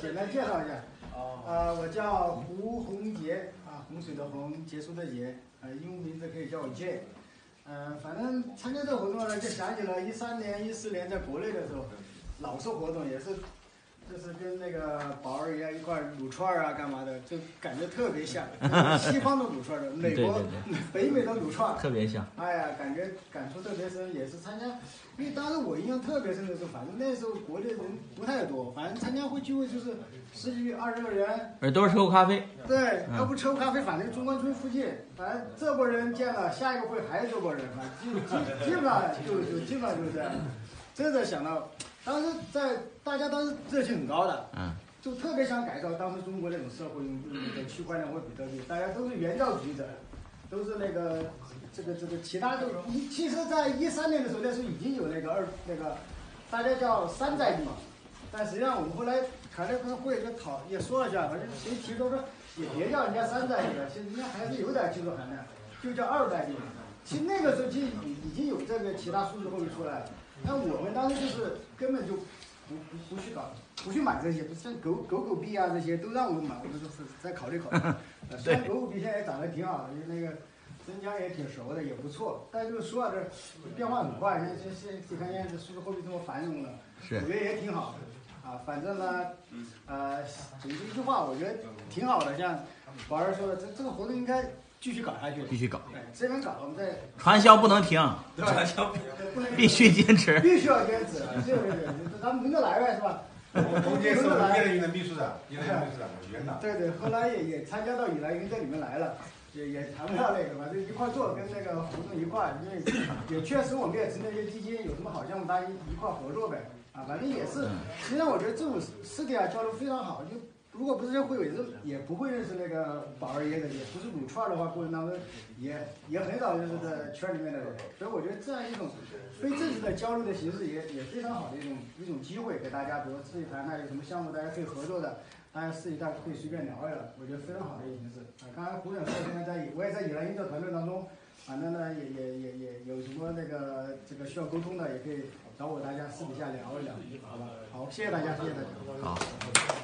简单介绍一下。啊，我叫胡洪杰啊，洪水的洪，杰出的杰，呃，英文名字可以叫我 J。嗯，反正参加这个活动呢，就想起了一三年、一四年在国内的时候，老式活动也是。就是跟那个宝儿一样一块儿撸串儿啊，干嘛的，就感觉特别像。西方的撸串的，美国、北美的撸串特别像。哎呀，感觉感触特别深，也是参加。因为当时我印象特别深的时候，反正那时候国内人不太多，反正参加会聚会就是十几二十个人。而都是抽咖啡。对，要不抽咖啡，反正中关村附近，反正这波人见了，下一个会还是这波人，反正基基基本上就就基本上就是这样。真的想到。当时在大家当时热情很高的，嗯，就特别想改造当时中国那种社会，用那个区块链或比特币，大家都是原教旨者，都是那个这个这个其他都。一其实，在一三年的时候，那时候已经有那个二那个大家叫山寨币，但实际上我们后来开了个会也讨也说了一下，反正谁提出说也别叫人家山寨币了，其实人家还是有点技术含量，就叫二代币。其实那个时候就已已经有这个其他数字货币出来了。那我们当时就是根本就不不不去搞，不去买这些，像狗狗狗币啊这些都让我们买，我们就是再考虑考虑。虽然狗狗币现在也涨得挺好的，因为那个增加也挺熟的，也不错。但就是说啊，这变化很快，现现现你看现在这数字货币这么繁荣了，我觉得也挺好的。啊，反正呢，呃，总之一句话，我觉得挺好的。像宝儿说的，这这个活动应该。继续搞下去，继续搞。这边搞，我们再传销不能停，传销必须坚持，必须要坚持。对对对，咱们轮着来呗，是吧？中间是叶来云的秘书长，叶来云秘书长，元老。对对，后来也也参加到叶来云在里面来了，也也谈不到那个嘛，就一块做，跟那个胡总一块，因为也确实我们也成立一些基金，有什么好项目大家一块合作呗。啊，反正也是，实际上我觉得这种私底下交流非常好，就。如果不是这会委，也不会认识那个宝儿爷的，也不是撸串的话，过程当中也也很少认识在圈里面的人。所以我觉得这样一种非正式的交流的形式，也也非常好的一种一种机会，给大家，比如自己谈谈有什么项目大家可以合作的，大家私底下可以随便聊一聊，我觉得非常好的一个形式。啊，刚才胡总说现在在，我也在野兰英的团队当中，反正呢也也也也有什么那个这个需要沟通的，也可以找我，大家私底下聊一聊，好吧？好，谢谢大家，谢谢大家。好。